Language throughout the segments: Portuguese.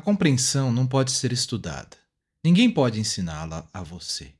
A compreensão não pode ser estudada. Ninguém pode ensiná-la a você.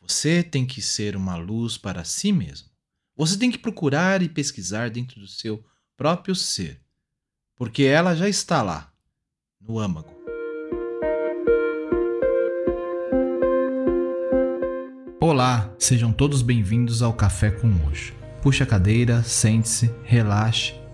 Você tem que ser uma luz para si mesmo. Você tem que procurar e pesquisar dentro do seu próprio ser, porque ela já está lá, no âmago. Olá, sejam todos bem-vindos ao Café com Hoje. Puxe a cadeira, sente-se, relaxe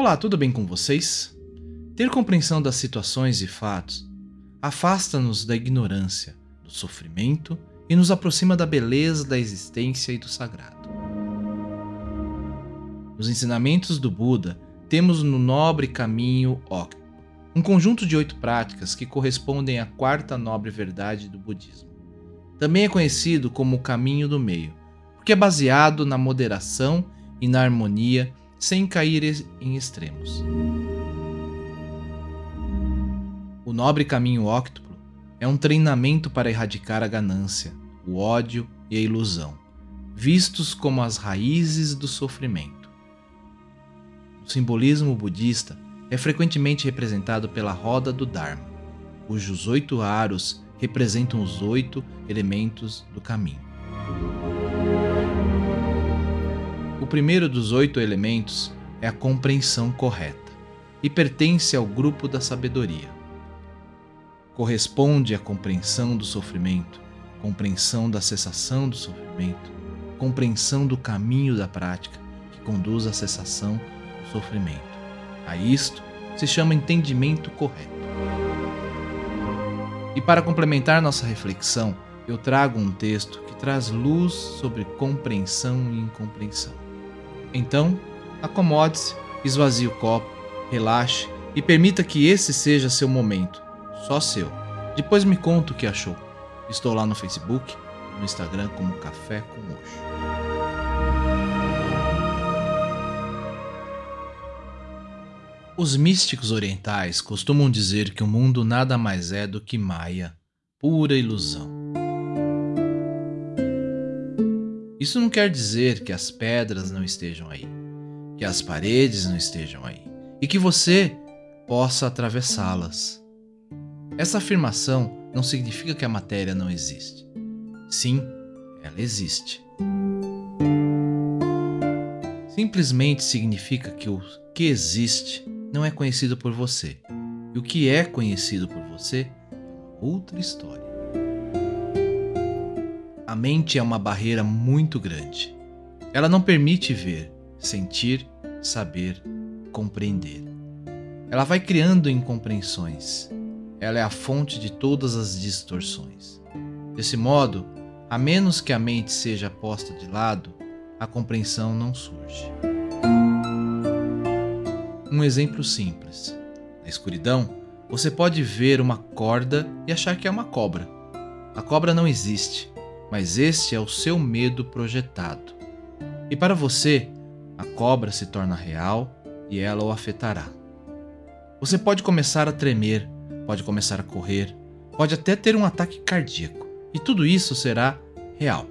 Olá, tudo bem com vocês? Ter compreensão das situações e fatos afasta-nos da ignorância, do sofrimento e nos aproxima da beleza da existência e do sagrado. Nos ensinamentos do Buda, temos no nobre caminho Octo, um conjunto de oito práticas que correspondem à quarta nobre verdade do budismo. Também é conhecido como o caminho do meio, porque é baseado na moderação e na harmonia sem cair em extremos. O nobre caminho óctuplo é um treinamento para erradicar a ganância, o ódio e a ilusão, vistos como as raízes do sofrimento. O simbolismo budista é frequentemente representado pela roda do Dharma, cujos oito aros representam os oito elementos do caminho. Primeiro dos oito elementos é a compreensão correta e pertence ao grupo da sabedoria. Corresponde à compreensão do sofrimento, compreensão da cessação do sofrimento, compreensão do caminho da prática que conduz à cessação do sofrimento. A isto se chama entendimento correto. E para complementar nossa reflexão, eu trago um texto que traz luz sobre compreensão e incompreensão. Então, acomode-se, esvazie o copo, relaxe e permita que esse seja seu momento, só seu. Depois me conta o que achou. Estou lá no Facebook, no Instagram como Café com Oxo. Os místicos orientais costumam dizer que o mundo nada mais é do que Maia, pura ilusão. Isso não quer dizer que as pedras não estejam aí, que as paredes não estejam aí e que você possa atravessá-las. Essa afirmação não significa que a matéria não existe. Sim, ela existe. Simplesmente significa que o que existe não é conhecido por você. E o que é conhecido por você é outra história. A mente é uma barreira muito grande. Ela não permite ver, sentir, saber, compreender. Ela vai criando incompreensões. Ela é a fonte de todas as distorções. Desse modo, a menos que a mente seja posta de lado, a compreensão não surge. Um exemplo simples. Na escuridão, você pode ver uma corda e achar que é uma cobra. A cobra não existe mas este é o seu medo projetado. E para você, a cobra se torna real e ela o afetará. Você pode começar a tremer, pode começar a correr, pode até ter um ataque cardíaco, e tudo isso será real.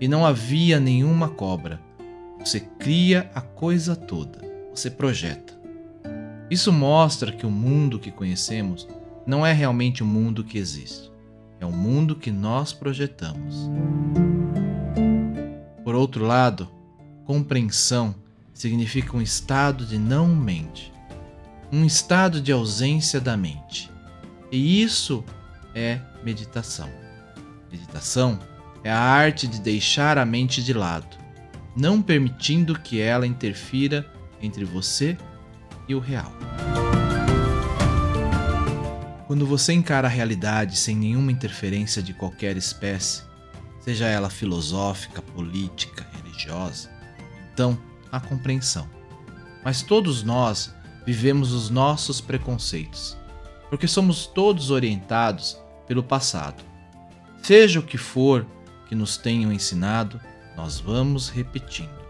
E não havia nenhuma cobra. Você cria a coisa toda, você projeta. Isso mostra que o mundo que conhecemos não é realmente o mundo que existe é o mundo que nós projetamos. Por outro lado, compreensão significa um estado de não mente, um estado de ausência da mente. E isso é meditação. Meditação é a arte de deixar a mente de lado, não permitindo que ela interfira entre você e o real. Quando você encara a realidade sem nenhuma interferência de qualquer espécie, seja ela filosófica, política, religiosa, então há compreensão. Mas todos nós vivemos os nossos preconceitos, porque somos todos orientados pelo passado. Seja o que for que nos tenham ensinado, nós vamos repetindo.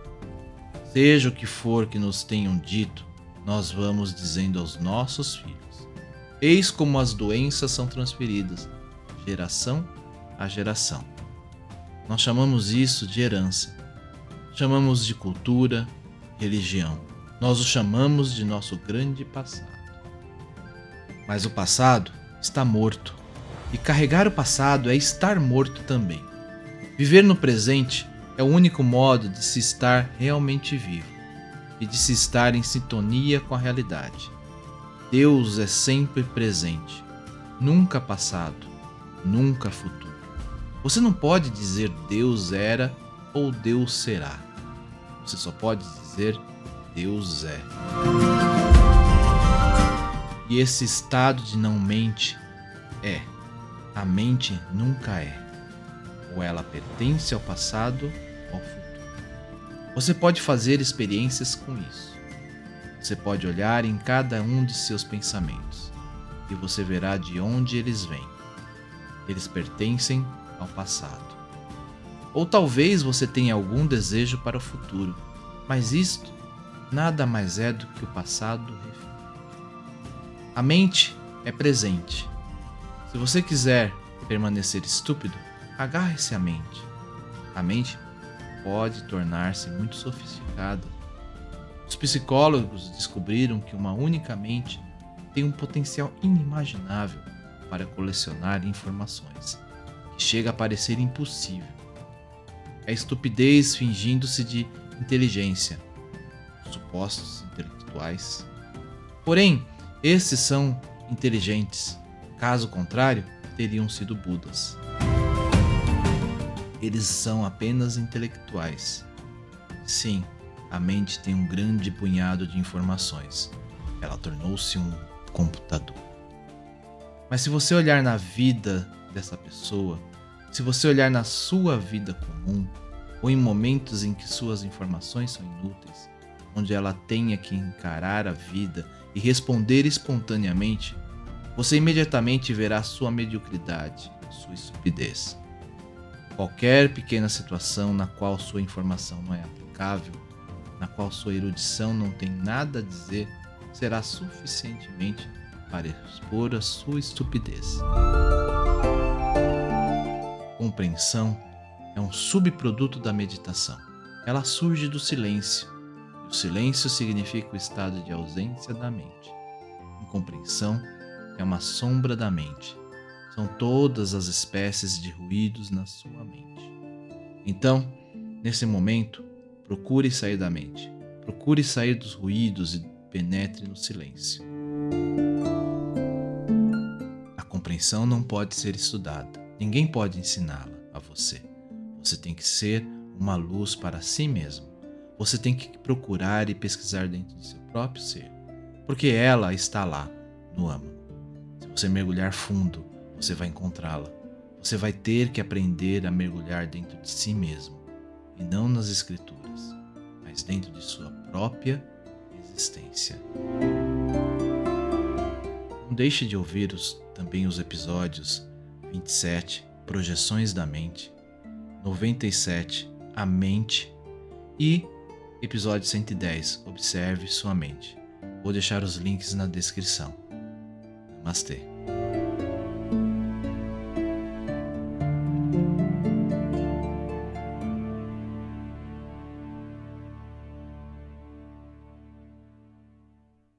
Seja o que for que nos tenham dito, nós vamos dizendo aos nossos filhos. Eis como as doenças são transferidas, geração a geração. Nós chamamos isso de herança. Chamamos de cultura, religião. Nós o chamamos de nosso grande passado. Mas o passado está morto. E carregar o passado é estar morto também. Viver no presente é o único modo de se estar realmente vivo e de se estar em sintonia com a realidade. Deus é sempre presente, nunca passado, nunca futuro. Você não pode dizer Deus era ou Deus será. Você só pode dizer Deus é. E esse estado de não mente é. A mente nunca é. Ou ela pertence ao passado ou ao futuro. Você pode fazer experiências com isso. Você pode olhar em cada um de seus pensamentos e você verá de onde eles vêm. Eles pertencem ao passado. Ou talvez você tenha algum desejo para o futuro, mas isto nada mais é do que o passado A mente é presente. Se você quiser permanecer estúpido, agarre-se à mente. A mente pode tornar-se muito sofisticada. Os psicólogos descobriram que uma única mente tem um potencial inimaginável para colecionar informações, que chega a parecer impossível. É estupidez fingindo-se de inteligência, supostos intelectuais. Porém, esses são inteligentes, caso contrário, teriam sido Budas. Eles são apenas intelectuais. Sim, a mente tem um grande punhado de informações. Ela tornou-se um computador. Mas se você olhar na vida dessa pessoa, se você olhar na sua vida comum, ou em momentos em que suas informações são inúteis, onde ela tenha que encarar a vida e responder espontaneamente, você imediatamente verá sua mediocridade, sua estupidez. Qualquer pequena situação na qual sua informação não é aplicável, na qual sua erudição não tem nada a dizer, será suficientemente para expor a sua estupidez. Compreensão é um subproduto da meditação. Ela surge do silêncio o silêncio significa o estado de ausência da mente. Incompreensão é uma sombra da mente. São todas as espécies de ruídos na sua mente. Então, nesse momento, procure sair da mente. Procure sair dos ruídos e penetre no silêncio. A compreensão não pode ser estudada. Ninguém pode ensiná-la a você. Você tem que ser uma luz para si mesmo. Você tem que procurar e pesquisar dentro do seu próprio ser, porque ela está lá, no âmago. Se você mergulhar fundo, você vai encontrá-la. Você vai ter que aprender a mergulhar dentro de si mesmo, e não nas escrituras, mas dentro de sua própria existência. Não deixe de ouvir os, também os episódios 27, Projeções da Mente, 97, A Mente e Episódio 110 Observe sua mente. Vou deixar os links na descrição. Namastê.